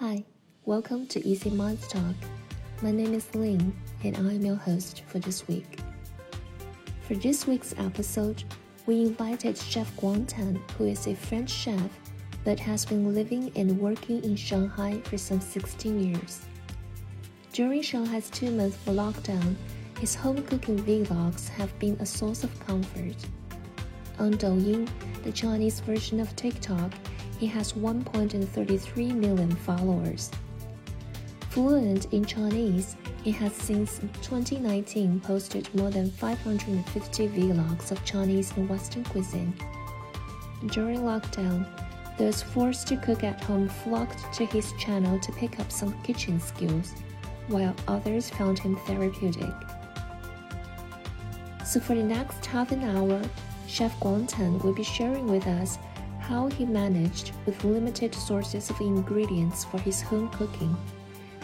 Hi, welcome to Easy Minds Talk. My name is Lin, and I'm your host for this week. For this week's episode, we invited Chef Guang Tan, who is a French chef but has been living and working in Shanghai for some 16 years. During Shanghai's two month lockdown, his home cooking vlogs have been a source of comfort. On Douyin, the Chinese version of TikTok, he has 1.33 million followers. Fluent in Chinese, he has since 2019 posted more than 550 vlogs of Chinese and Western cuisine. During lockdown, those forced to cook at home flocked to his channel to pick up some kitchen skills, while others found him therapeutic. So, for the next half an hour, Chef Guangtan will be sharing with us how he managed with limited sources of ingredients for his home cooking,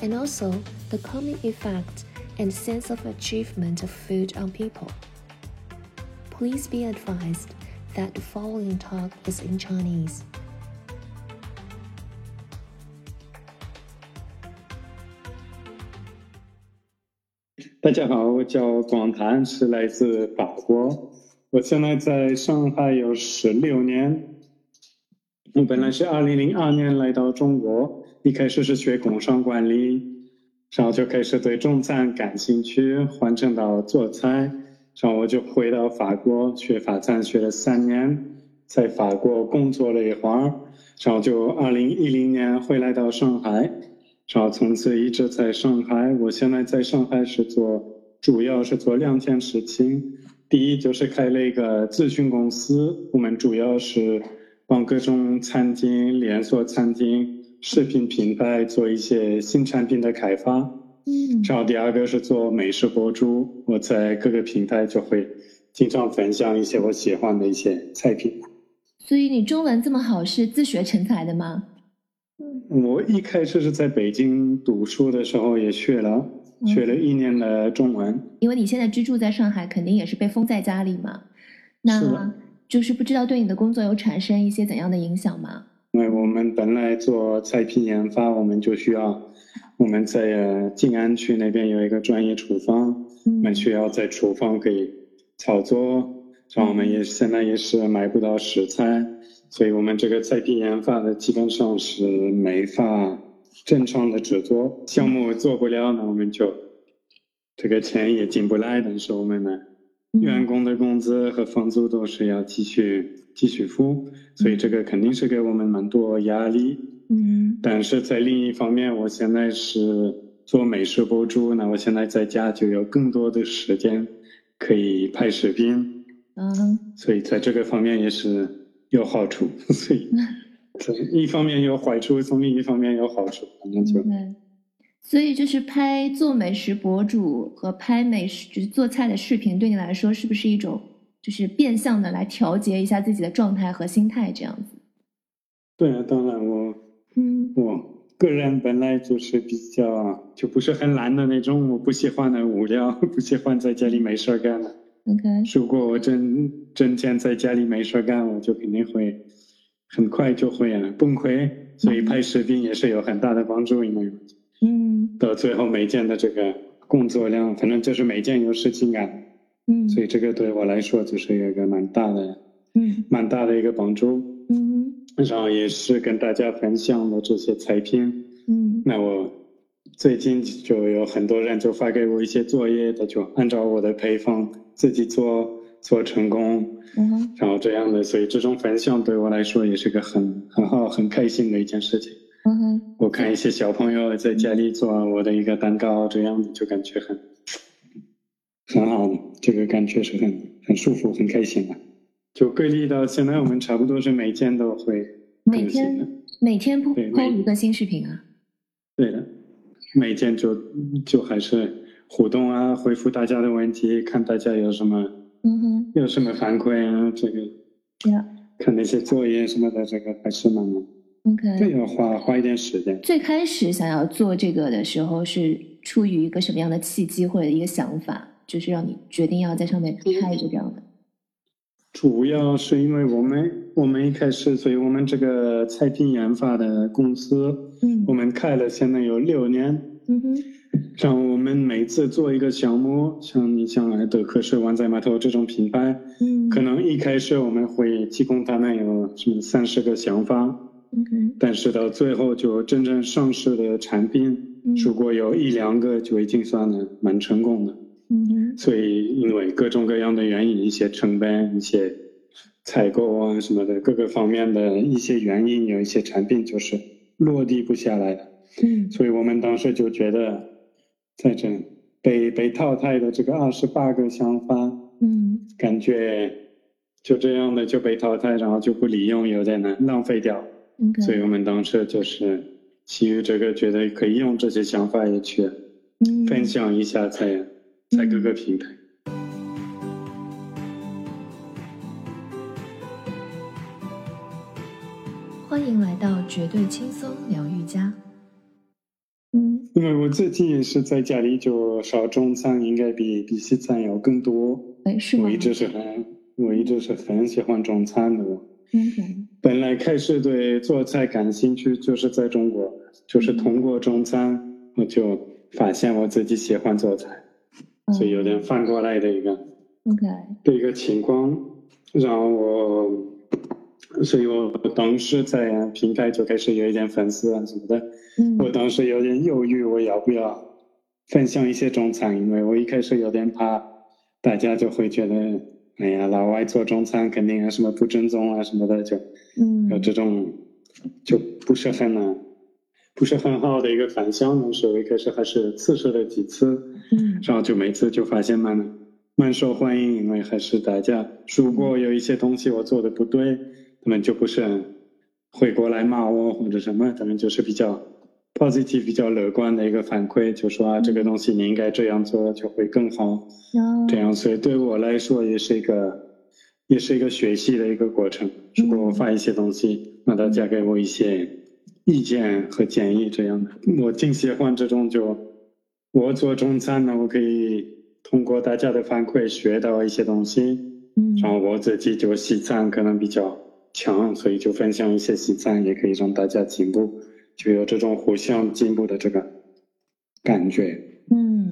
and also the calming effect and sense of achievement of food on people. Please be advised that the following talk is in Chinese. 大家好，我叫广谭，是来自法国。我现在在上海有十六年。 我本来是二零零二年来到中国，一开始是学工商管理，然后就开始对中餐感兴趣，换成到做菜，然后我就回到法国学法餐，学了三年，在法国工作了一会儿，然后就二零一零年回来到上海。然后从此一直在上海。我现在在上海是做，主要是做两件事情。第一就是开了一个咨询公司，我们主要是帮各种餐厅、连锁餐厅、食品品牌做一些新产品的开发。嗯。然后第二个是做美食博主，我在各个平台就会经常分享一些我喜欢的一些菜品。所以你中文这么好，是自学成才的吗？我一开始是在北京读书的时候也学了，学了一年的中文。因为你现在居住在上海，肯定也是被封在家里嘛。那就是不知道对你的工作有产生一些怎样的影响吗？因为我们本来做菜品研发，我们就需要我们在静安区那边有一个专业厨房，我们需要在厨房可以操作，然后我们也现在也是买不到食材。所以我们这个菜品研发的基本上是没法正常的制作，项目做不了，那我们就这个钱也进不来。但是我们的员工的工资和房租都是要继续继续付，所以这个肯定是给我们蛮多压力。嗯，但是在另一方面，我现在是做美食博主，那我现在在家就有更多的时间可以拍视频。嗯，所以在这个方面也是。有好处，所以从一方面有坏处，从另一方面有好处，反正就。所以就是拍做美食博主和拍美食就是做菜的视频，对你来说是不是一种就是变相的来调节一下自己的状态和心态这样子？对啊，当然我，嗯，我个人本来就是比较就不是很懒的那种，我不喜欢的无聊，不喜欢在家里没事干的。OK，如果我真真天在家里没事干，我就肯定会很快就会啊崩溃。所以拍视频也是有很大的帮助，因为嗯，到最后每件的这个工作量，反正就是每件有事情干，嗯，所以这个对我来说就是有一个蛮大的，嗯，蛮大的一个帮助，嗯，然后也是跟大家分享了这些菜品，嗯，那我最近就有很多人就发给我一些作业，他就按照我的配方。自己做做成功，嗯，然后这样的，所以这种分享对我来说也是个很很好、很开心的一件事情。我看一些小朋友在家里做我的一个蛋糕，这样就感觉很很好的，这个感觉是很很舒服、很开心的。就隔离到现在，我们差不多是每天都会每天每天播播一个新视频啊？对的，每天就就还是。互动啊，回复大家的问题，看大家有什么，嗯哼，有什么反馈啊，这个，看那些作业什么的，这个还是蛮，OK，这要花花一点时间。最开始想要做这个的时候，是出于一个什么样的契机或者一个想法，就是让你决定要在上面拍一个这样的？主要是因为我们我们一开始，所以我们这个菜品研发的公司，嗯。我们开了现在有六年，嗯哼。然后我们每次做一个项目，像你像来德克士、湾仔码头这种品牌，嗯。可能一开始我们会提供他们有什么三十个想法，但是到最后就真正上市的产品，嗯如果有一两个就已经算了蛮成功的。嗯所以因为各种各样的原因，一些成本、一些采购啊什么的各个方面的一些原因，有一些产品就是落地不下来的。嗯所以我们当时就觉得，在这被被淘汰的这个二十八个想法，嗯感觉就这样的就被淘汰，然后就不利用，有点难浪费掉。所以我们当时就是基于这个，觉得可以用这些想法也去嗯分享一下在，在各个平台。欢迎来到绝对轻松疗愈家。嗯因为我最近也是在家里就烧中餐，应该比比西餐要更多。哎，是吗我一直是很，我一直是很喜欢中餐的。我？OK，本来开始对做菜感兴趣，就是在中国，就是通过中餐，我就发现我自己喜欢做菜，所以有点反过来的一个 OK，的一个情况，然后我，所以我当时在平台就开始有一点粉丝啊什么的。嗯。我当时有点犹豫，我要不要分享一些中餐，因为我一开始有点怕，大家就会觉得，哎呀，老外做中餐肯定啊什么不正宗啊什么的，就嗯有这种就不是很呢，不是很好的一个反响。当时候一开始还是测试了几次，嗯然后就每次就发现蛮蛮受欢迎，因为还是大家如果有一些东西我做的不对，他们就不是会过来骂我或者什么，他们就是比较 positive、比较乐观的一个反馈，就说啊这个东西你应该这样做就会更好，然这样，所以对我来说也是一个也是一个学习的一个过程。如果我发一些东西，那大家给我一些意见和建议，这样的，我挺喜欢这种就我做中餐呢，我可以通过大家的反馈学到一些东西，嗯。然后我自己就西餐可能比较强，所以就分享一些西餐，也可以让大家进步，就有这种互相进步的这个感觉。嗯，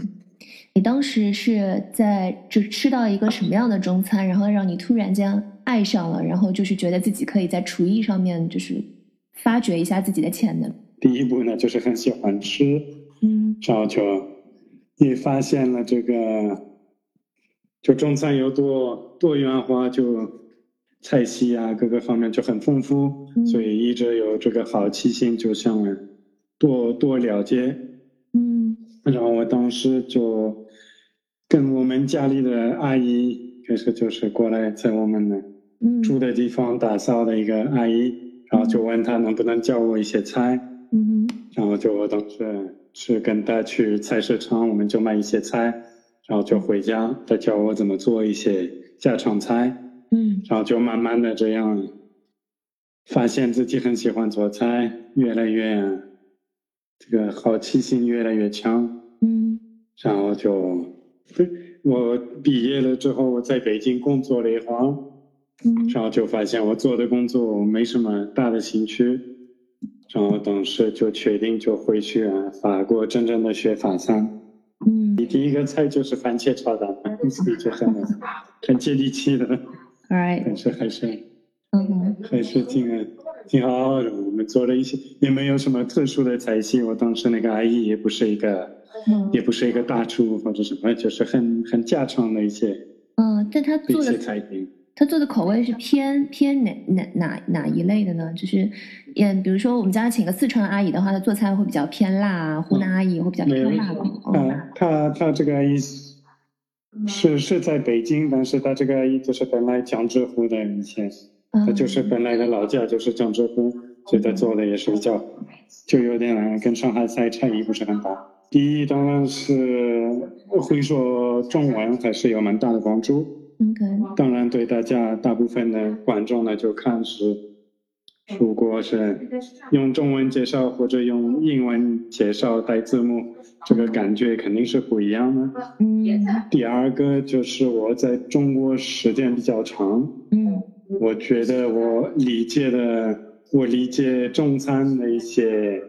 你当时是在就吃到一个什么样的中餐，然后让你突然间爱上了，然后就是觉得自己可以在厨艺上面就是发掘一下自己的潜能。第一步呢，就是很喜欢吃，嗯然后就也发现了这个，就中餐有多多元化，就菜系啊各个方面就很丰富，嗯。所以一直有这个好奇心，就想多多了解。嗯。然后我当时就跟我们家里的阿姨，开始就是过来在我们住的地方打扫的一个阿姨，然后就问她能不能教我一些菜。嗯然后就我当时是跟她去菜市场，我们就买一些菜，然后就回家，她教我怎么做一些家常菜，嗯。然后就慢慢的这样，发现自己很喜欢做菜，越来越这个好奇心越来越强，嗯。然后就，对我毕业了之后，我在北京工作了一会儿，嗯。然后就发现我做的工作没什么大的兴趣，然后当时就确定就回去啊法国真正的学法餐。嗯。你第一个菜就是番茄炒蛋，所以就很很接地气的，，All right，但是还是还是挺挺好的。我们做了一些，也没有什么特殊的菜系。我当时那个阿姨也不是一个，嗯也不是一个大厨或者什么，就是很很家常的一些嗯，但他做的菜品。他做的口味是偏偏哪哪哪哪一类的呢？就是，嗯，比如说我们家请个四川阿姨的话，她做菜会比较偏辣啊；湖南阿姨会比较偏辣口。哦他他他这个阿姨是是在北京，但是他这个阿姨就是本来江浙沪的以前，嗯。他就是本来的老家就是江浙沪，所以他做的也是比较，就有点跟上海菜差异不是很大。第一当然是会说中文还是有蛮大的帮助当然对大家大部分的观众呢就看是如果是用中文介绍或者用英文介绍带字幕，这个感觉肯定是不一样的。嗯第二个就是我在中国时间比较长，嗯我觉得我理解的，我理解中餐的一些，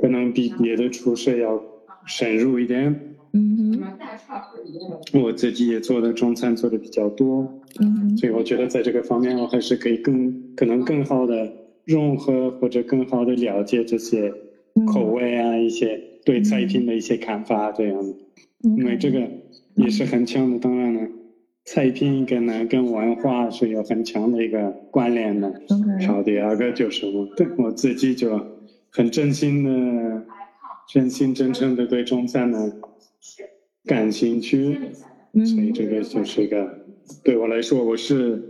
可能比别的厨师要深入一点。嗯哼。我自己也做的中餐做的比较多，嗯所以我觉得在这个方面，我还是可以更可能更好的融合或者更好的了解这些口味啊，一些对菜品的一些看法这样的。嗯因为这个也是很强的，当然了，菜品跟呢跟文化是有很强的一个关联的。好，第二个就是我对我自己就很真心的、真心真诚的对中餐呢感兴趣，所以嗯这个就是一个对我来说，我是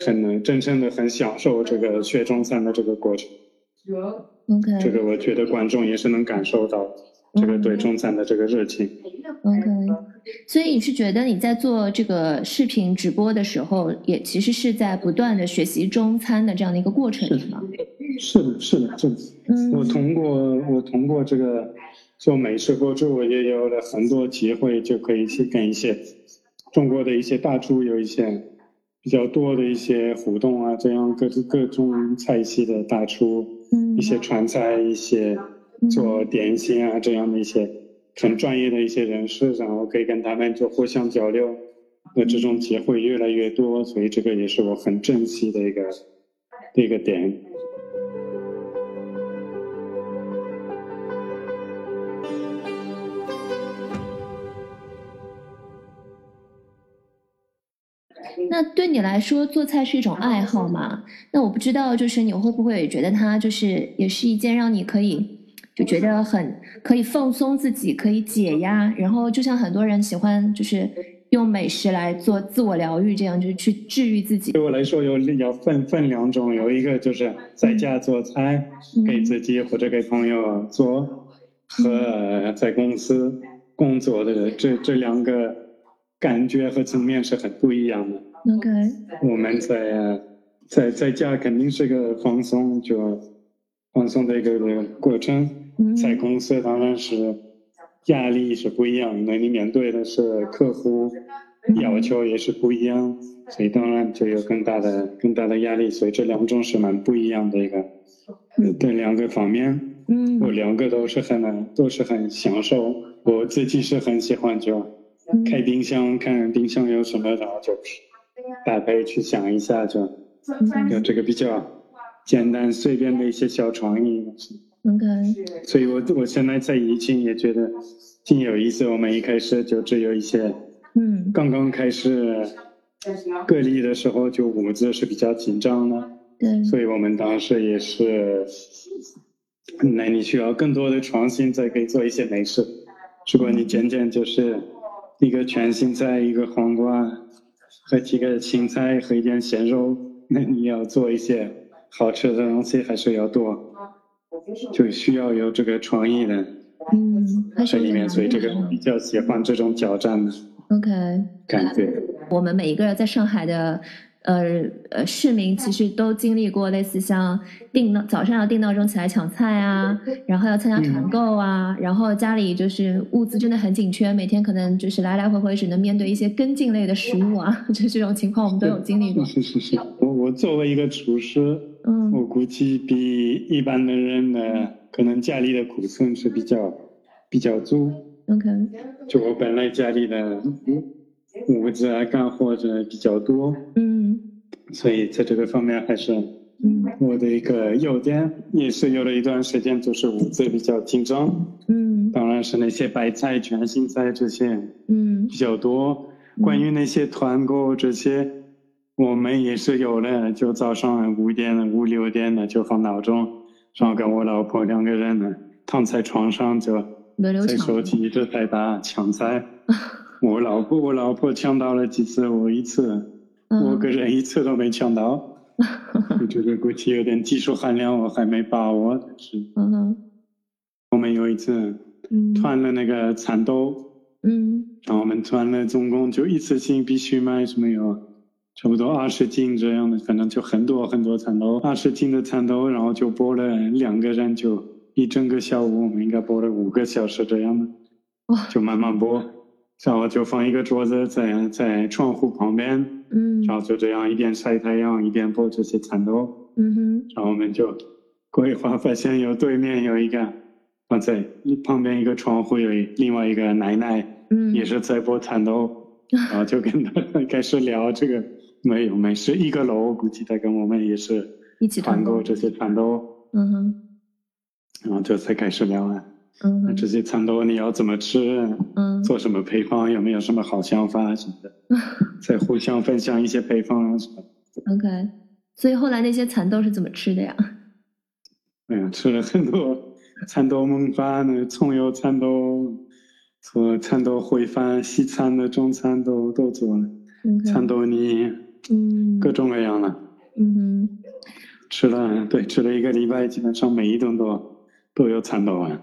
很能真正的很享受这个学中餐的这个过程。OK 这个我觉得观众也是能感受到这个对中餐的这个热情。OK，所以你是觉得你在做这个视频直播的时候，也其实是在不断的学习中餐的这样的一个过程，是吗？是的，是的，是的。嗯我通过我通过这个做美食博主，我也有了很多机会，就可以去跟一些中国的一些大厨有一些比较多的一些互动啊，这样各各种菜系的大厨，嗯一些川菜，一些做点心啊这样的一些很专业的一些人士，然后可以跟他们做互相交流那这种机会越来越多，所以这个也是我很珍惜的一个的一个点。那对你来说，做菜是一种爱好吗？那我不知道，就是你会不会觉得它就是也是一件让你可以就觉得很可以放松自己，可以解压，然后就像很多人喜欢就是用美食来做自我疗愈，这样就是去治愈自己。对我来说有要分分两种，有一个就是在家做菜，嗯给自己或者给朋友做，和在公司工作的这这两个感觉和层面是很不一样的。OK，我们在在在家肯定是个放松，就放松的一个过程。嗯在公司当然是压力是不一样，因为你面对的是客户，要求也是不一样，所以当然就有更大的更大的压力。所以这两种是蛮不一样的一个呃对两个方面。嗯我两个都是很都是很享受，我自己是很喜欢就嗯开冰箱看冰箱有什么，然后就搭配去想一下，就嗯有这个比较简单随便的一些小创意。OK，所以我我现在在疫情也觉得挺有意思。我们一开始就只有一些嗯刚刚开始隔离的时候，就物资是比较紧张的，对，所以我们当时也是，那你需要更多的创新才可以做一些美食。如果你渐渐就是一个全新菜，一个黄瓜和几个青菜和一点咸肉，那你要做一些好吃的东西还是要多，就需要有这个创意的嗯，还是在里面，所以这个比较喜欢这种挑战的 OK。感觉。我们每一个在上海的呃呃市民，其实都经历过类似像定闹早上要定闹钟起来抢菜啊，然后要参加团购啊，然后家里就是物资真的很紧缺，每天可能就是来来回回只能面对一些根茎类的食物啊，就这种情况我们都有经历过。是是是，我我作为一个厨师，嗯我估计比一般的人呢，可能家里的苦存是比较比较足。，OK，就我本来家里的嗯物资啊、干货这比较多，嗯所以在这个方面还是嗯我的一个优点。也是有了一段时间，就是物资比较紧张，嗯当然是那些白菜、卷心菜这些嗯比较多。关于那些团购这些，我们也是有的，就早上五点、五六点的就放闹钟，然后跟我老婆两个人呢躺在床上就在手机一直在打抢菜。我老婆我老婆抢到了几次，我一次，我个人一次都没抢到。我觉得估计有点技术含量，我还没把握。但是嗯哼我们有一次嗯团了那个蚕豆。嗯然后我们团了，总共就一次性必须买什么有，差不多二十斤这样的，反正就很多很多蚕豆，二十斤的蚕豆，然后就剥了两个人就一整个下午，我们应该剥了五个小时这样的，就慢慢剥，然后就放一个桌子在在窗户旁边，嗯。然后就这样一边晒太阳一边剥这些蚕豆，嗯哼，然后我们就过一会儿发现有对面有一个，放在旁边一个窗户有另外一个奶奶嗯，也是在剥蚕豆，然后就跟他开始聊这个。没有，没事，一个楼，估计他跟我们也是一起团团购购这些蚕豆，嗯哼，然后这才开始聊啊。嗯这些蚕豆你要怎么吃？嗯做什么配方？有没有什么好想法什么的？再互相分享一些配方啊什么的。，OK。所以后来那些蚕豆是怎么吃的呀？哎呀，吃了很多蚕豆焖饭呢，葱油蚕豆，做蚕豆烩饭，西餐的、中餐都都做了蚕豆泥，嗯，各种各样的。嗯哼，吃了，对，吃了一个礼拜，基本上每一顿都都有蚕豆啊。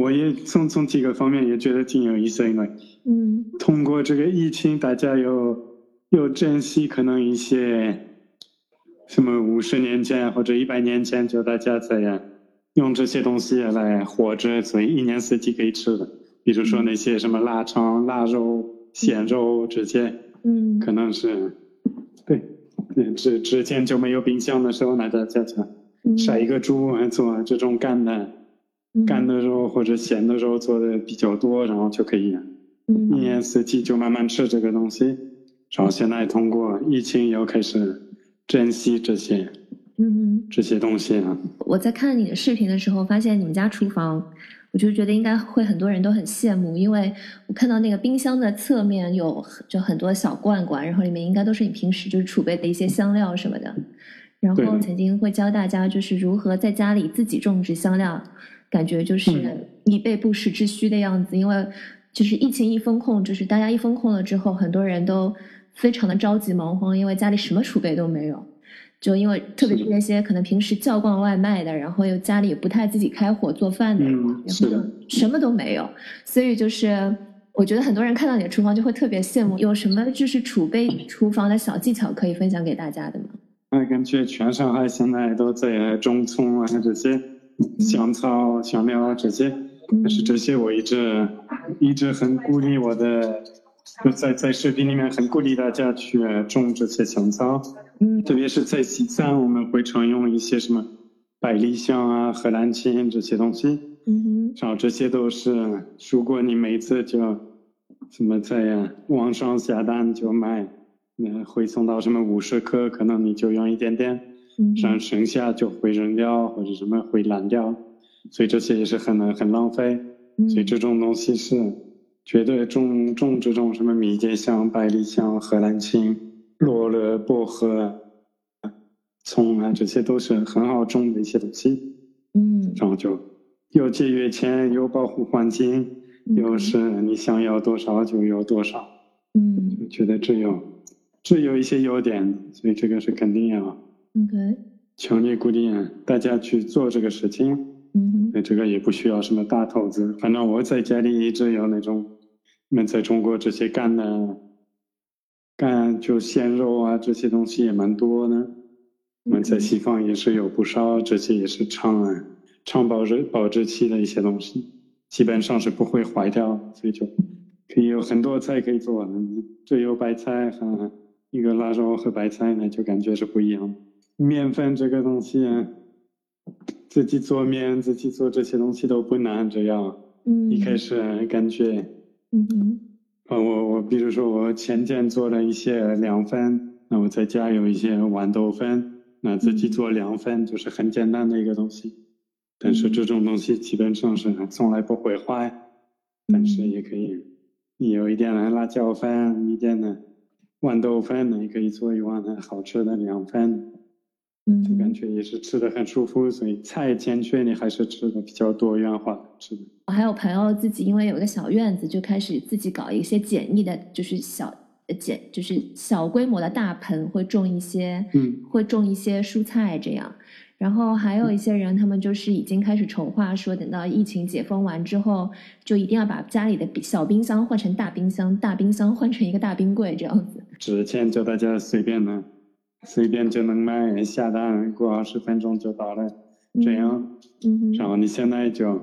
我也从从几个方面也觉得挺有意思，因为嗯。通过这个疫情，大家又又珍惜可能一些什么五十年前或者一百年前就大家在用这些东西来活着，所以一年四季可以吃的，比如说那些什么腊肠、腊肉、咸肉这些，嗯可能是对，对之之前就没有冰箱的时候，那大家就嗯。杀一个猪做这种干的嗯干的时候或者咸的时候做的比较多，然后就可以。一嗯年四季就慢慢吃这个东西，然后现在通过疫情又开始珍惜这些嗯，这些东西啊。我在看你的视频的时候，发现你们家厨房，我就觉得应该会很多人都很羡慕，因为我看到那个冰箱的侧面有就很多小罐罐，然后里面应该都是你平时就是储备的一些香料什么的。然后曾经会教大家就是如何在家里自己种植香料，感觉就是嗯以备不时之需的样子。因为就是疫情一封控，就是大家一封控了之后，很多人都非常的着急忙慌，因为家里什么储备都没有。就因为特别是那些可能平时叫惯外卖的，然后又家里也不太自己开火做饭的，嗯然后是的什么都没有，所以就是我觉得很多人看到你的厨房就会特别羡慕。有什么就是储备厨房的小技巧可以分享给大家的吗？那感觉全上海现在都在种葱啊这些香草、香料啊这些，嗯。但是这些我一直一直很鼓励我的，就在在视频里面很鼓励大家去种这些香草。嗯。特别是在西藏，我们会常用一些什么百里香啊、荷兰芹这些东西，嗯哼。然后这些都是，如果你每次就什么在网上下单就买，那会送到什么五十克，可能你就用一点点，嗯然后剩下就会扔掉或者什么会烂掉，所以这些也是很很浪费。嗯所以这种东西是绝对种种这种什么迷迭香、百里香、荷兰青、罗勒、薄荷、葱啊，这些都是很好种的一些东西。嗯然后就又节约钱，又保护环境，又是你想要多少就有多少。嗯我觉得这有这有一些优点，所以这个是肯定要 OK 强烈鼓励大家去做这个事情。嗯哼对，这个也不需要什么大投资，反正我在家里一直有那种，我们在中国这些干的，干就鲜肉啊这些东西也蛮多的，我们在西方也是有不少，这些也是长啊长保质保质期的一些东西，基本上是不会坏掉，所以就可以有很多菜可以做的，这有白菜和一个腊肉和白菜呢，就感觉是不一样。面粉这个东西啊。自己做面，自己做这些东西都不难。只要嗯一开始感觉，嗯嗯啊，我我比如说我前天做了一些凉粉，那我在家有一些豌豆粉，那自己做凉粉就是很简单的一个东西。但是这种东西基本上是从来不会坏，但是也可以，你有一点的辣椒粉，一点的豌豆粉，你可以做一碗很好吃的凉粉。嗯就感，觉也是吃的很舒服，所以菜健全你还是吃的比较多元化吃的。我还有朋友自己因为有一个小院子，就开始自己搞一些简易的，就是小呃简就是小规模的大盆，会种一些嗯会种一些蔬菜这样。然后还有一些人，他们就是已经开始筹划，说等到疫情解封完之后，就一定要把家里的小冰箱换成大冰箱，大冰箱换成一个大冰柜这样子。之前就大家随便的，随便就能买，下单过二十分钟就到了，这样。嗯然后你现在就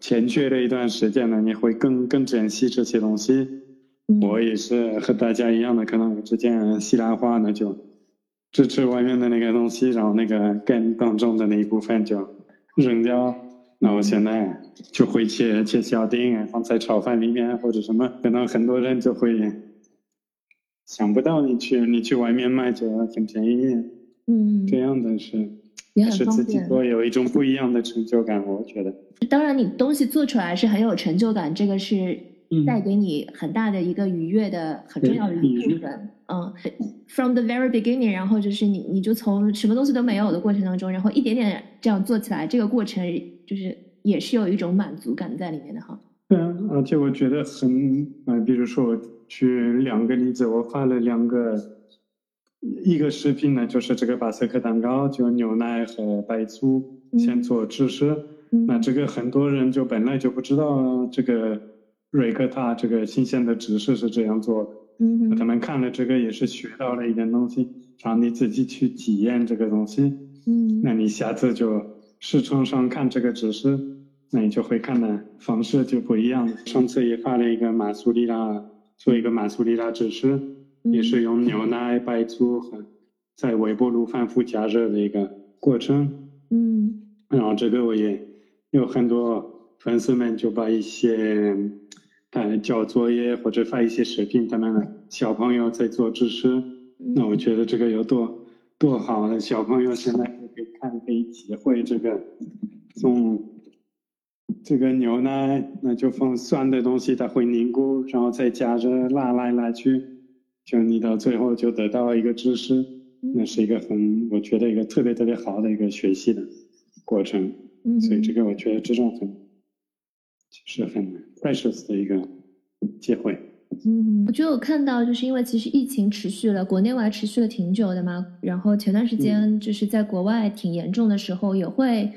欠缺了一段时间了，你会更更珍惜这些东西。我也是和大家一样的，可能之前西兰花呢就。只吃外面的那个东西，然后那个根当中的那一部分就扔掉。那我现在就会切切小丁，放在炒饭里面或者什么。可能很多人就会想不到，你去你去外面卖就很便宜。嗯，这样的是也是自己做有一种不一样的成就感，我觉得。当然，你东西做出来是很有成就感，这个是带给你很大的一个愉悦的很重要的一部分。嗯，from the very beginning，然后就是你，你就从什么东西都没有的过程当中，然后一点点这样做起来，这个过程就是也是有一种满足感在里面的哈。对啊，而且我觉得很啊，比如说我举两个例子，我发了两个，一个视频呢，就是这个巴斯克蛋糕，就牛奶和白醋先做芝士，那这个很多人就本来就不知道这个瑞克塔这个新鲜的芝士是这样做的。嗯，他们看了这个也是学到了一点东西，让你自己去体验这个东西。嗯，那你下次就市场上看这个指示，那你就会看的方式就不一样。上次也发了一个马苏里拉，做一个马苏里拉芝士，也是用牛奶、白醋和在微波炉反复加热的一个过程。嗯，然后这个我也有很多粉丝们就把一些。他交作业或者发一些视频，他们小朋友在做芝士，那我觉得这个有多多好的小朋友现在可以看可以体会这个，从这个牛奶那就放酸的东西，它会凝固，然后再加热拉来拉去，就你到最后就得到一个知识，那是一个很我觉得一个特别特别好的一个学习的过程，所以这个我觉得这种很。就是很 precious 的一个机会。嗯，我觉得我看到，就是因为其实疫情持续了，国内外持续了挺久的嘛。然后前段时间就是在国外挺严重的时候，也会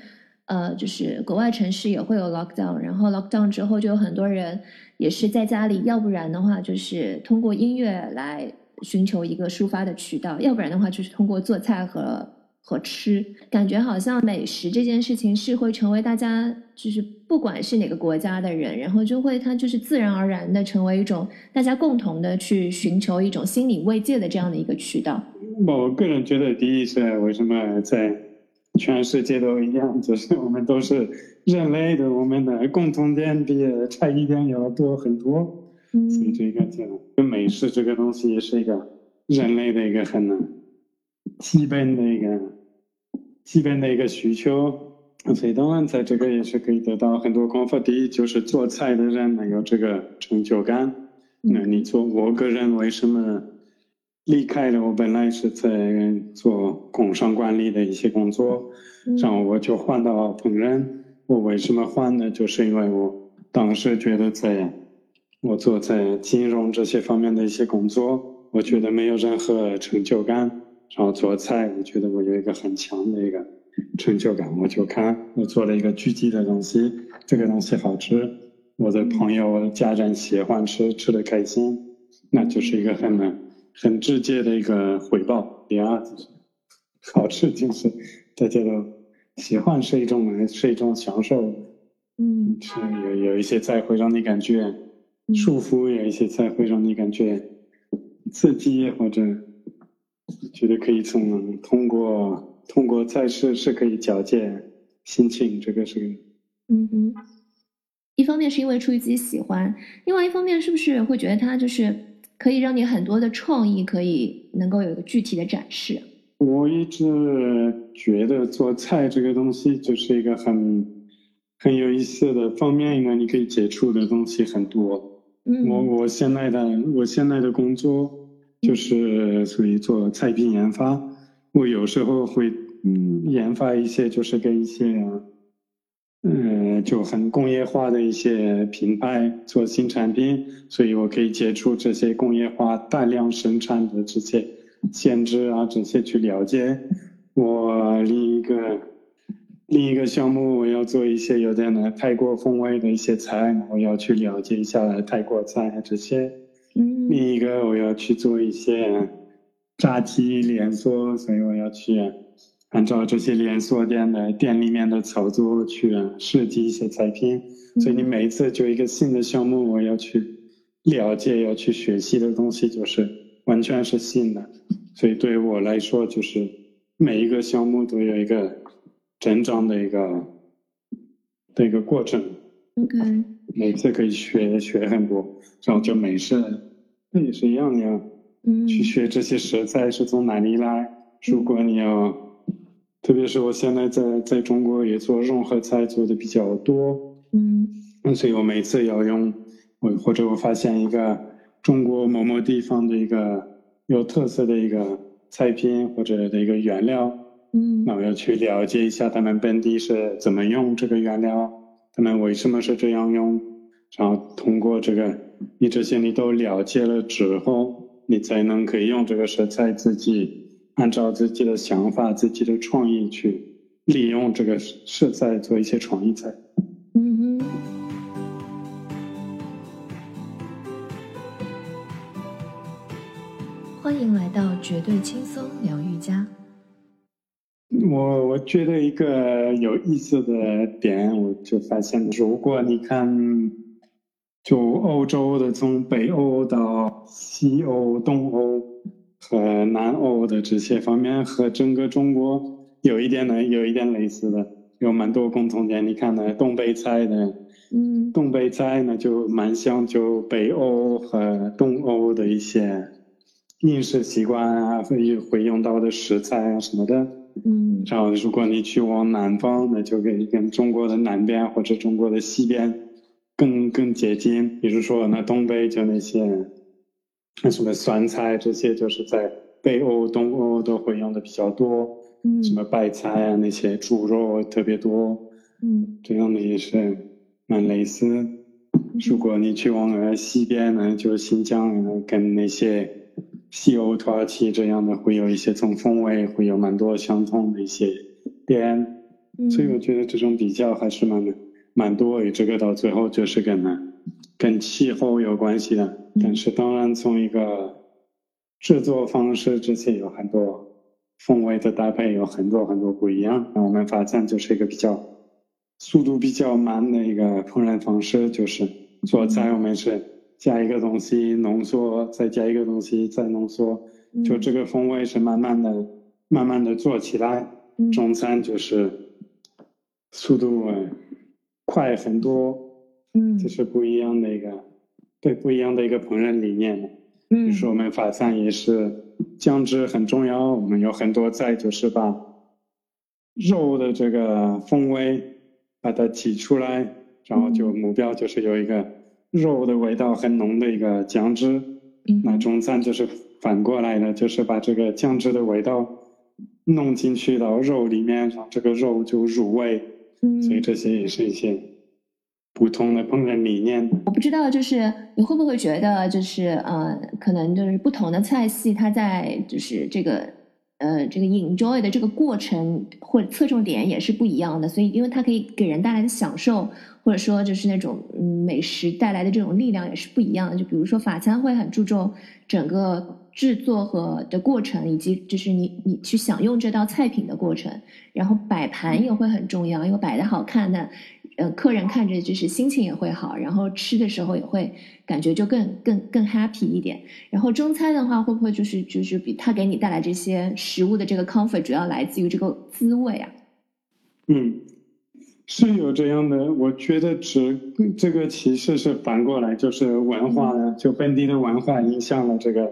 呃，就是国外城市也会有 lockdown。然后 lockdown 之后，就有很多人也是在家里，要不然的话就是通过音乐来寻求一个抒发的渠道，要不然的话就是通过做菜和。和吃，感觉好像美食这件事情是会成为大家，就是不管是哪个国家的人，然后就会它就是自然而然的成为一种大家共同的去寻求一种心理慰藉的这样的一个渠道。我个人觉得，第一是为什么在全世界都一样，就是我们都是人类的，我们的共同点比差异点要多很多。所以这个就美食这个东西也是一个人类的一个很。基本的一个基本的一个需求，所以当然在这个也是可以得到很多光法。第一就是做菜的人能有这个成就感。那你做，我个人为什么离开了？我本来是在做工商管理的一些工作，然后我就换到烹饪。我为什么换呢？就是因为我当时觉得在我做在金融这些方面的一些工作，我觉得没有任何成就感。然后做菜，我觉得我有一个很强的一个成就感。我就看我做了一个具体的东西，这个东西好吃，我的朋友、我的家人喜欢吃，吃的开心，那就是一个很很直接的一个回报。第二就是好吃，就是大家都喜欢，是一种是一种享受。嗯，是有有一些菜会让你感觉舒服，有一些菜会让你感觉刺激或者。觉得可以从通过通过菜式是可以矫健心情，这个是嗯哼。一方面是因为出于自己喜欢，另外一方面是不是会觉得它就是可以让你很多的创意可以能够有一个具体的展示？我一直觉得做菜这个东西就是一个很很有意思的方面，因为你可以接触的东西很多。嗯，我我现在的我现在的工作。就是属于做菜品研发，我有时候会嗯研发一些，就是跟一些嗯就很工业化的一些品牌做新产品，所以我可以接触这些工业化大量生产的这些限制啊，这些去了解。我另一个另一个项目，我要做一些有点的泰国风味的一些菜，我要去了解一下泰国菜这些。嗯另一个我要去做一些炸鸡连锁，所以我要去按照这些连锁店的店里面的操作去设计一些菜品。所以你每一次就一个新的项目，我要去了解、要去学习的东西，就是完全是新的。所以对于我来说，就是每一个项目都有一个成长的一个的一个过程。，OK，每次可以学学很多，然后就没事，那也是一样的呀，嗯去学这些食材是从哪里来。如果你要，特别是我现在在在中国也做融合菜做的比较多，嗯。那所以我每次要用我或者我发现一个中国某某地方的一个有特色的一个菜品或者的一个原料，嗯。那我要去了解一下他们本地是怎么用这个原料，他们为什么是这样用，然后通过这个你这些你都了解了之后，你才能可以用这个食材自己按照自己的想法、自己的创意去利用这个食材做一些创意菜。嗯哼。欢迎来到绝对轻松疗愈家。我我觉得一个有意思的点，我就发现，如果你看，就欧洲的从北欧到西欧、东欧和南欧的这些方面，和整个中国有一点呢，有一点类似的，有蛮多共同点。你看呢，东北菜的，嗯东北菜呢就蛮像就北欧和东欧的一些饮食习惯啊，会会用到的食材啊什么的。嗯然后，如果你去往南方，那就跟跟中国的南边或者中国的西边更更接近。比如说，那东北就那些那什么酸菜这些，就是在北欧、东欧都会用的比较多。嗯什么白菜啊，那些猪肉特别多，嗯这样的也是蛮类似。如果你去往呃西边呢，就是新疆呃跟那些西欧、土耳其这样的，会有一些种风味，会有蛮多相同的一些点。嗯，所以我觉得这种比较还是蛮蛮多，这个到最后就是跟呢跟气候有关系的。但是当然从一个制作方式这些有很多风味的搭配有很多很多不一样。那我们发展就是一个比较速度比较慢的一个烹饪方式，就是做菜我们是加一个东西浓缩，再加一个东西再浓缩，嗯就这个风味是慢慢的慢慢的做起来。嗯中餐就是速度呃快很多，嗯这是不一样的一个对不一样的一个烹饪理念。比嗯如说我们法餐也是酱汁很重要，我们有很多菜就是把肉的这个风味把它挤出来，然后就目标就是有一个肉的味道很浓的一个酱汁。嗯那中餐就是反过来的，就是把这个酱汁的味道弄进去到肉里面，让这个肉就入味。嗯所以这些也是一些不同的烹饪理念。我不知道，就是你会不会觉得，就是呃，可能就是不同的菜系，它在就是这个呃这个 enjoy 的这个过程或者侧重点也是不一样的，所以因为它可以给人带来的享受，或者说就是那种嗯美食带来的这种力量也是不一样的。就比如说法餐会很注重整个制作和的过程，以及就是你你去享用这道菜品的过程，然后摆盘也会很重要，因为摆的好看的。呃，客人看着就是心情也会好，然后吃的时候也会感觉就更更更 happy 一点。然后中餐的话，会不会就是就是比它给你带来这些食物的这个 comfort，主要来自于这个滋味啊？嗯，是有这样的，我觉得只这个其实是反过来，就是文化的，就本地的文化影响了这个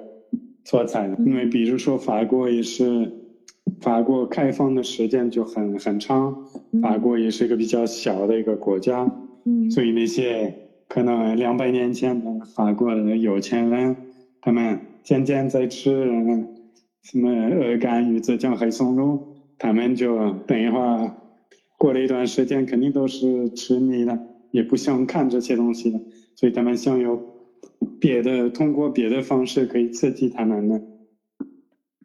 做菜的。因为比如说法国也是，法国开放的时间就很很长，法国也是一个比较小的一个国家，嗯所以那些可能两百年前的法国的有钱人，他们天天在吃嗯什么鹅肝、鱼子酱、黑松露，他们就等一会儿过了一段时间，肯定都是吃腻了，也不想看这些东西了，所以他们想有别的，通过别的方式可以刺激他们的。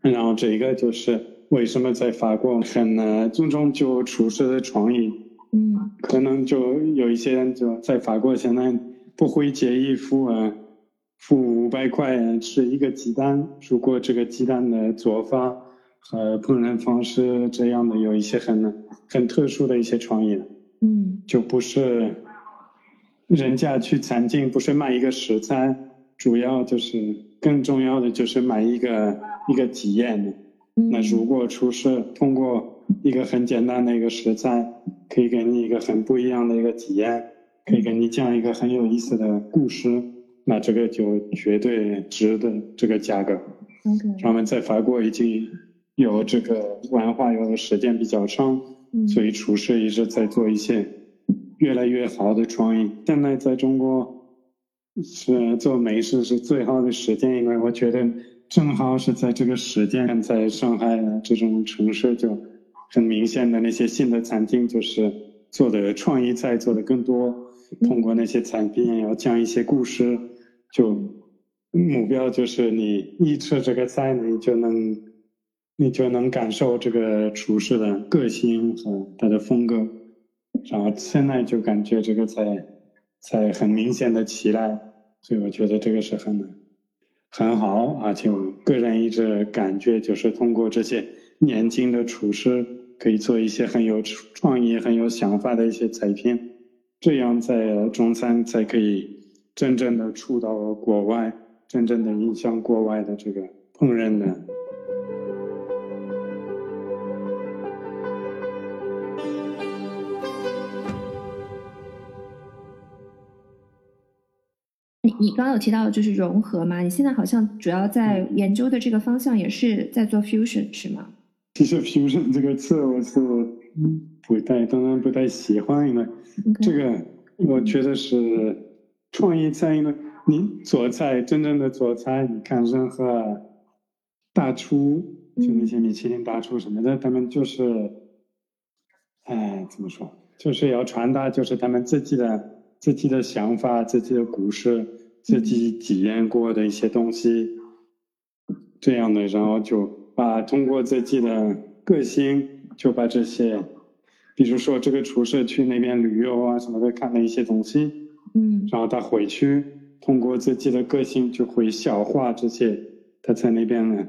然后这个就是为什么在法国很难注重就厨师的创意？嗯可能就有一些人就在法国现在不会介意付啊付五百块吃一个鸡蛋，如果这个鸡蛋的做法和烹饪方式这样的有一些很很特殊的一些创意，嗯就不是人家去餐厅不是卖一个食材，主要就是更重要的就是买一个一个体验。嗯，那如果厨师通过一个很简单的一个食材，可以给你一个很不一样的一个体验，可以给你讲一个很有意思的故事，那这个就绝对值得这个价格。OK，他们在法国已经有这个文化，有的时间比较长，嗯所以厨师一直在做一些越来越好的创意。现在在中国是做美食是最好的时间，因为我觉得正好是在这个时间，在上海啊这种城市就很明显的那些新的餐厅就是做的创意菜做的更多，通过那些产品要讲一些故事，就目标就是你一吃这个菜，你就能你就能感受这个厨师的个性和他的风格，然后现在就感觉这个菜菜很明显的起来，所以我觉得这个是很很好，而且我个人一直感觉就是通过这些年轻的厨师可以做一些很有创意、很有想法的一些菜品，这样在中餐才可以真正的触到国外，真正的影响国外的这个烹饪的。你你刚刚有提到就是融合嘛？你现在好像主要在研究的这个方向也是在做 fusion 是吗？其实 fusion 这个词我是不太，当然不太喜欢，因为这个我觉得是创意在，因为你做菜真正的做菜，你看任何大厨，就那些米其林大厨什么的，他们就是，哎，怎么说，就是要传达就是他们自己的自己的想法、自己的故事、自己体验过的一些东西，这样的，然后就把通过自己的个性，就把这些，比如说这个厨师去那边旅游啊什么的，看了一些东西，嗯然后他回去通过自己的个性就会消化这些他在那边呢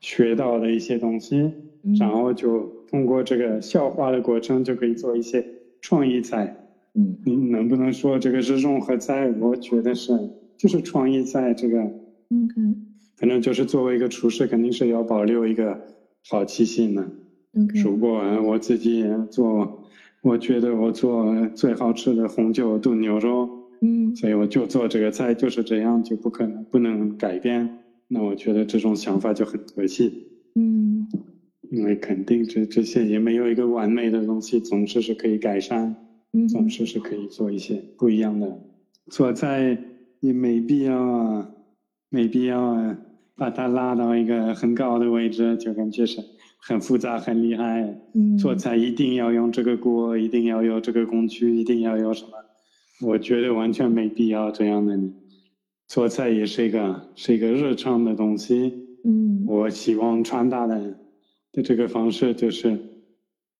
学到的一些东西，嗯然后就通过这个消化的过程就可以做一些创意菜。嗯你能不能说这个是融合菜？我觉得是，就是创意菜这个，OK 反正就是作为一个厨师，肯定是要保留一个好奇心的。OK 如果我自己做，我觉得我做最好吃的红酒炖牛肉，嗯所以我就做这个菜就是这样，就不可能不能改变。那我觉得这种想法就很可惜，嗯因为肯定这这些也没有一个完美的东西，总是是可以改善，嗯总是是可以做一些不一样的。做菜也没必要啊，没必要啊，把它拉到一个很高的位置，就感觉是很复杂、很厉害。嗯做菜一定要用这个锅，一定要有这个工具，一定要有什么？我觉得完全没必要这样的。做菜也是一个是一个日常的东西，嗯我希望传达的的这个方式就是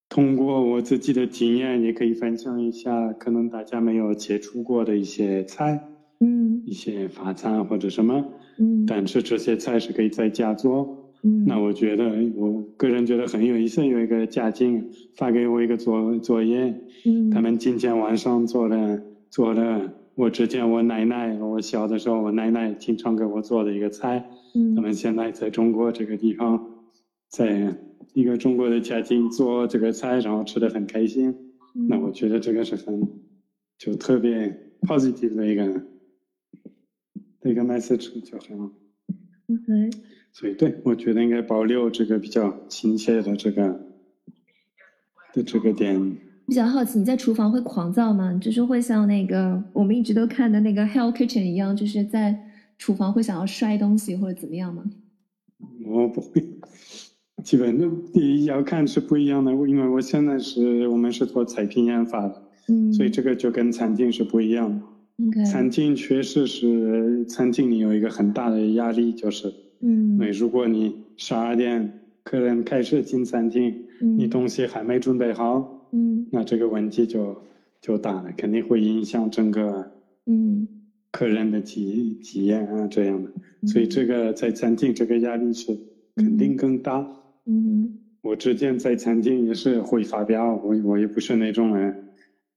通过我自己的经验，也可以分享一下可能大家没有接触过的一些菜，嗯一些法餐或者什么，嗯但是这些菜是可以在家做。嗯那我觉得，我个人觉得很有意思。有一个家境发给我一个作作业，嗯他们今天晚上做的做的，我之前我奶奶，我小的时候我奶奶经常给我做的一个菜。嗯他嗯们现在在中国这个地方，在一个中国的家庭做这个菜，然后吃的很开心。嗯那我觉得这个是很就特别 positive 的一个的一个 message，就很好。OK 所以对，我觉得应该保留这个比较亲切的这个的这个点。比较好奇，你在厨房会狂躁吗？就是会像那个我们一直都看的那个《Hell Kitchen》一样，就是在厨房会想要摔东西或者怎么样吗？我不会，基本的第一要看是不一样的，因为我现在是我们是做菜品研发的，嗯，所以这个就跟餐厅是不一样的。OK，餐厅确实是餐厅里有一个很大的压力，就是嗯。因为如果你十二点客人开始进餐厅，你东西还没准备好，嗯。那这个问题就就大了，肯定会影响整个嗯。客人的体体验啊这样的。所以这个在餐厅这个压力是肯定更大。嗯我之前在餐厅也是会发飙，我我也不是那种人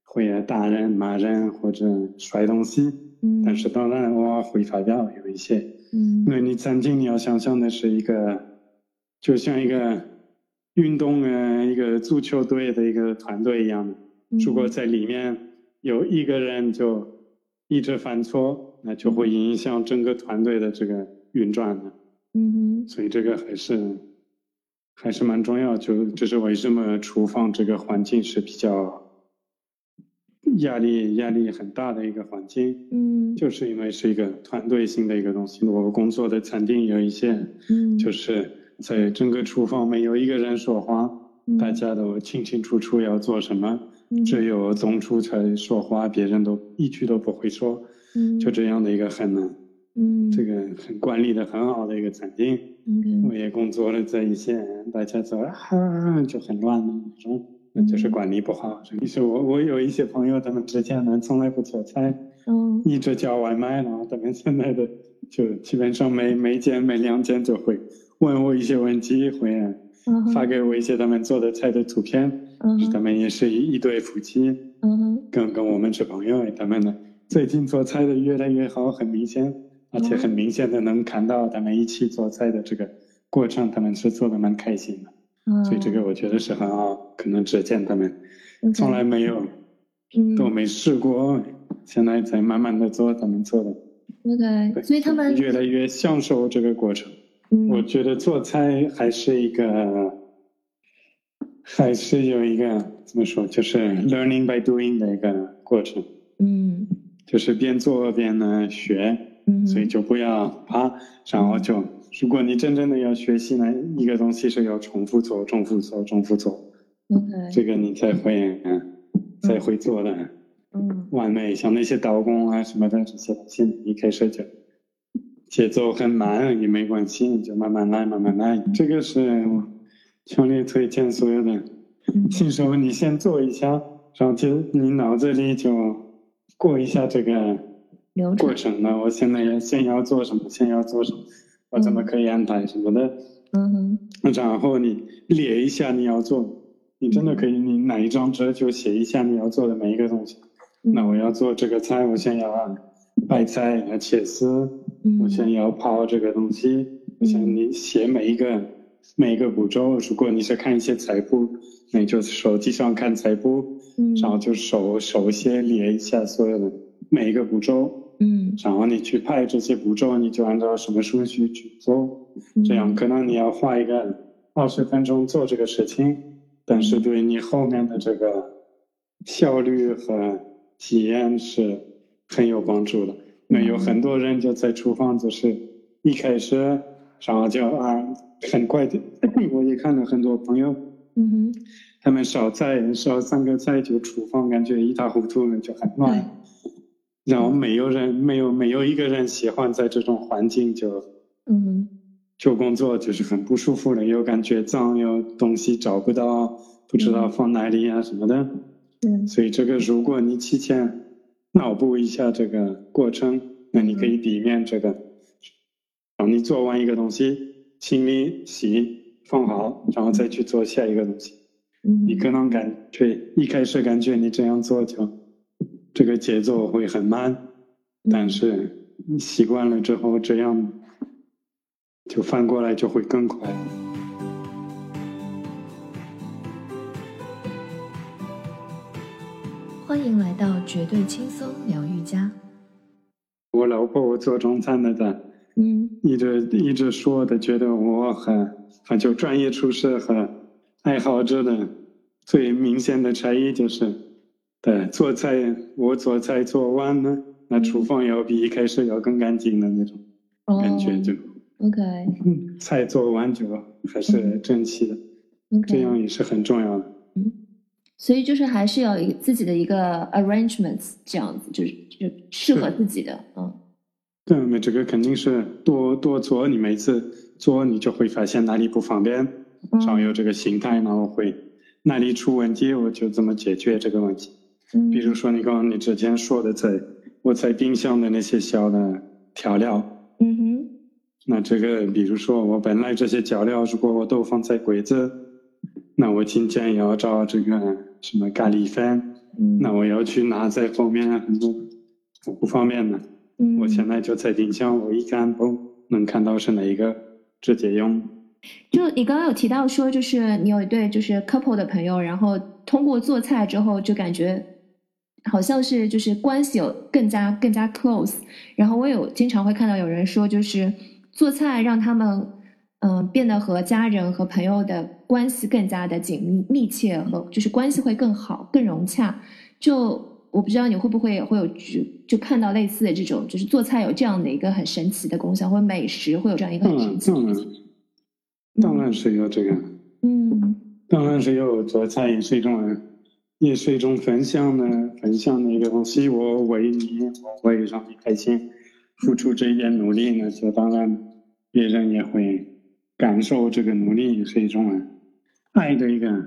会打人、骂人或者摔东西，嗯，但是当然我会发飙，有一些。嗯因为你餐厅你要想象的是一个，就像一个运动呃一个足球队的一个团队一样的。如果在里面有一个人就一直犯错，那就会影响整个团队的这个运转的。嗯哼所以这个还是还是蛮重要。就就是为什么厨房这个环境是比较压力压力很大的一个环境，嗯就是因为是一个团队性的一个东西。我工作的餐厅有一些，嗯就是在整个厨房没有一个人说话，嗯大家都清清楚楚要做什么，嗯只有总厨才说话，别人都一句都不会说，嗯就这样的一个很嗯这个很管理的很好的一个餐厅。我也工作了在一线大家走啊就很乱的那种，那就是管理不好。于是我我有一些朋友，他们之前呢从来不做菜，嗯一直叫外卖，然后他们现在的就基本上每每间每两间就会问我一些问题，会发给我一些他们做的菜的图片。嗯他们也是一一对夫妻，嗯哼。跟跟我们是朋友，他们呢最近做菜的越来越好，很明显，而且很明显的能看到他们一起做菜的这个过程，他们是做的蛮开心的，嗯所以这个我觉得是很好。可能之前他们从来没有嗯都没试过，现在在慢慢的做，他们做的 OK，所以他们越来越享受这个过程。嗯我觉得做菜还是一个，还是有一个怎么说，就是 learning by doing 的一个过程。嗯就是边做边呢学，嗯所以就不要怕，然后就如果你真正的要学习呢，一个东西是要重复做、重复做、重复做，OK 这个你才会嗯才会做的嗯完美。像那些刀工啊什么的这些东西，一开始就节奏很慢也没关系，你就慢慢来，慢慢来。这个是我强烈推荐所有的嗯新手，你先做一下，然后就你脑子里就过一下这个。流过程程呢，我现在要先要做什么，先要做什么，我怎么可以安排什么的，嗯哼。然后你列一下你要做，你真的可以，你哪一张纸就写一下你要做的每一个东西。嗯。那我要做这个菜，我先要白菜要切丝，嗯。我先要泡这个东西，我想你写每一个每一个步骤。如果你是看一些菜谱，那你就手机上看菜谱，嗯。然后就手手写列一下所有的每一个步骤。嗯然后你去拍这些步骤，你就按照什么顺序去做，这样可能你要花一个二十分钟做这个事情，但是对你后面的这个效率和体验是很有帮助的。那有很多人就在厨房就是一开始，然后就啊很快的，我也看了很多朋友，嗯哼他们烧菜烧三个菜就厨房感觉一塌糊涂了，就很乱。然后没有人没有没有一个人喜欢在这种环境就嗯哼就工作，就是很不舒服的，又感觉脏，又东西找不到，不知道放哪里啊什么的。嗯所以这个如果你提前脑补一下这个过程，那你可以避免这个。然后你做完一个东西，清理、洗、放好，然后再去做下一个东西。嗯你可能感觉一开始感觉你这样做就这个节奏会很慢，嗯但是你习惯了之后，这样就翻过来就会更快。欢迎来到绝对轻松疗愈家。我老婆我做中餐的，的嗯一直一直说的，觉得我很很就专业厨师和爱好者的最明显的差异就是，对做菜我做菜做完了，那厨房要比一开始要更干净的那种感觉就。哦 OK 嗯，菜做完就还是整齐的这样也是很重要的。嗯所以就是还是要自己的一个 arrangements，这样子就是就适合自己的，嗯对，那这个肯定是多多做，你每次做你就会发现哪里不方便，少有这个心态，然后会哪里出问题我就怎么解决这个问题。嗯，比如说你刚刚你之前说的，在我在冰箱的那些小的调料，嗯哼，那这个比如说我本来这些调料如果我都放在柜子，那我今天要找这个什么咖喱粉，嗯，那我要去拿在后面很多不方便的。嗯，我现在就在冰箱，我一看哦，能看到是哪一个，直接用。就你刚刚有提到说，就是你有一对就是 couple 的朋友，然后通过做菜之后，就感觉好像是就是关系有更加更加 close。然后我有经常会看到有人说，就是做菜让他们嗯、呃变得和家人和朋友的关系更加的紧密密切和就是关系会更好更融洽。就我不知道你会不会也会有就就看到类似的这种，就是做菜有这样的一个很神奇的功效，或者美食会有这样一个很嗯，神奇的当然，当然是有这个，嗯当然是有做菜也是一种，也是一种分享的分享的一个东西。我为你，我为让你开心，付出这一点努力呢，就当然别人也会感受这个努力，也是一种爱的一个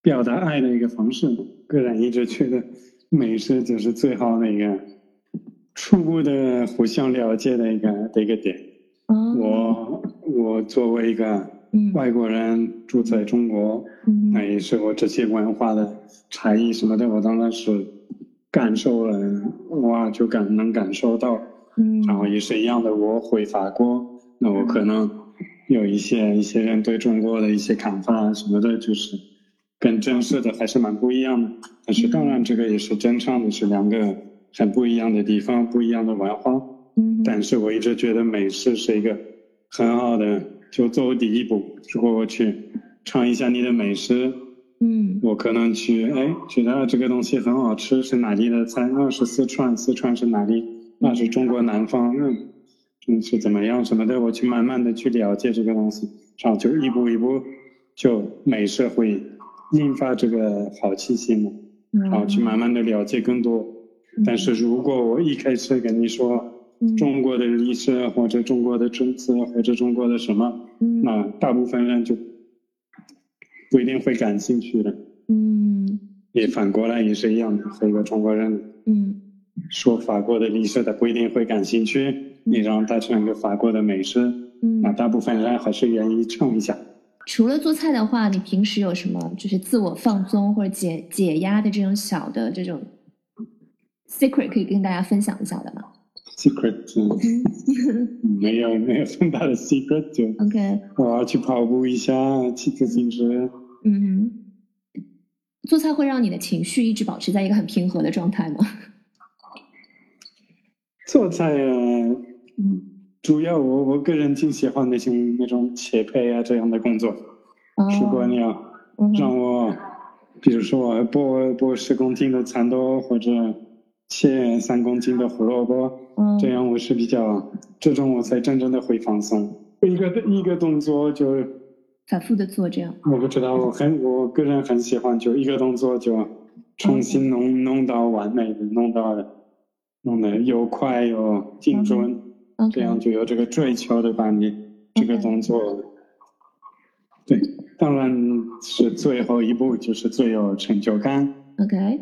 表达爱的一个方式。个人一直觉得美食就是最好的一个初步的互相了解的一个的一个点。哦，我我作为一个嗯外国人住在中国，嗯那也是我这些文化的差异什么的，我当然是感受了，哇，就感能感受到。嗯，然后也是一样的，我回法国，那我可能有一些一些人对中国的一些看法什么的，就是跟真实的还是蛮不一样的。但是当然这个也是正常的，是两个很不一样的地方，不一样的文化。嗯但是我一直觉得美食是一个很好的，就作为第一步。如果我去尝一下你的美食，嗯我可能去，哎，觉得这个东西很好吃，是哪里的菜？那是四川，四川是哪里？那是中国南方，嗯，嗯是怎么样什么的？我去慢慢的去了解这个东西，然后就一步一步，就美食会引发这个好奇心嘛，嗯，然后去慢慢的了解更多。但是如果我一开始跟你说嗯中国的历史或者中国的政策或者中国的什么，嗯那大部分人就不一定会感兴趣的。嗯也反过来也是一样的，和一个中国人嗯说法国的历史，他不一定会感兴趣。你让他尝一个法国的美食，嗯那嗯，大部分人还是愿意尝一下。除了做菜的话，你平时有什么就是自我放松或者解解压的这种小的这种 secret 可以跟大家分享一下的吗 Secret 嗯 没有没有很大的 secret，就？OK，我要去跑步一下，骑自行车。嗯，做菜会让你的情绪一直保持在一个很平和的状态吗？做菜啊，嗯，主要我我个人挺喜欢那些那种切配啊这样的工作。如果哦，你要嗯让我，比如说我剥剥十公斤的蚕豆，或者切三公斤的胡萝卜，嗯这样我是比较，这种我才真正的会放松。一个一个动作就，反复的做这样，我不知道，我很我个人很喜欢，就一个动作就重新弄弄到完美的，弄到弄得又快又精准这样就有这个追求的把你这个动作。对，当然是最后一步，就是最有成就感。OK，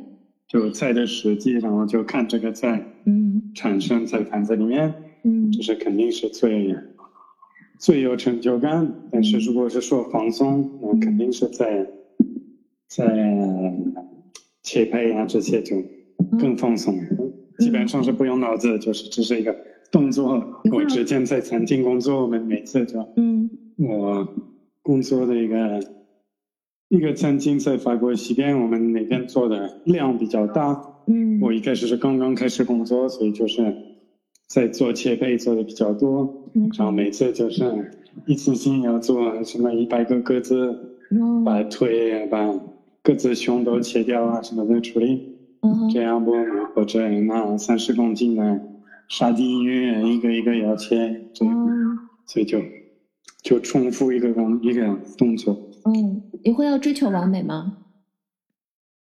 就菜的实际，然后就看这个菜嗯。产生在盘子里面，嗯。这是肯定是最最有成就感。但是如果是说放松，那肯定是在在切配啊这些就更放松，基本上是不用脑子，就是只是一个动作。我之前在餐厅工作，我们每次就嗯。我工作的一个一个餐厅在法国西边，我们那边做的量比较大。嗯，我一开始是刚刚开始工作，所以就是在做切配做的比较多，嗯然后每次就是一次性要做什么一百个鸽子，嗯把腿把鸽子胸都切掉啊什么的处理，嗯这样不或者拿三十公斤的沙丁鱼一个一个要切，这样。哦所以就就重复一个工一个动作。嗯，你会要追求完美吗？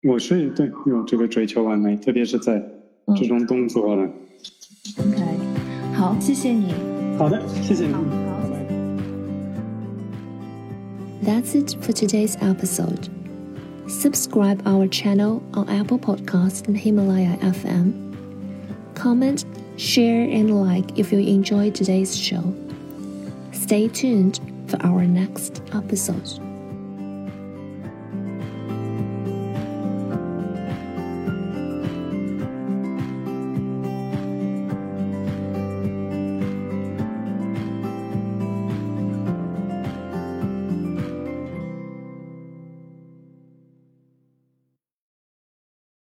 我是对有这个追求完美，特别是在这种动作了。嗯、OK，好，谢谢你。好的，谢谢你。That's it for today's episode. Subscribe our channel on Apple Podcasts and Himalaya FM. Comment, share, and like if you enjoyed today's show. Stay tuned for our next episode.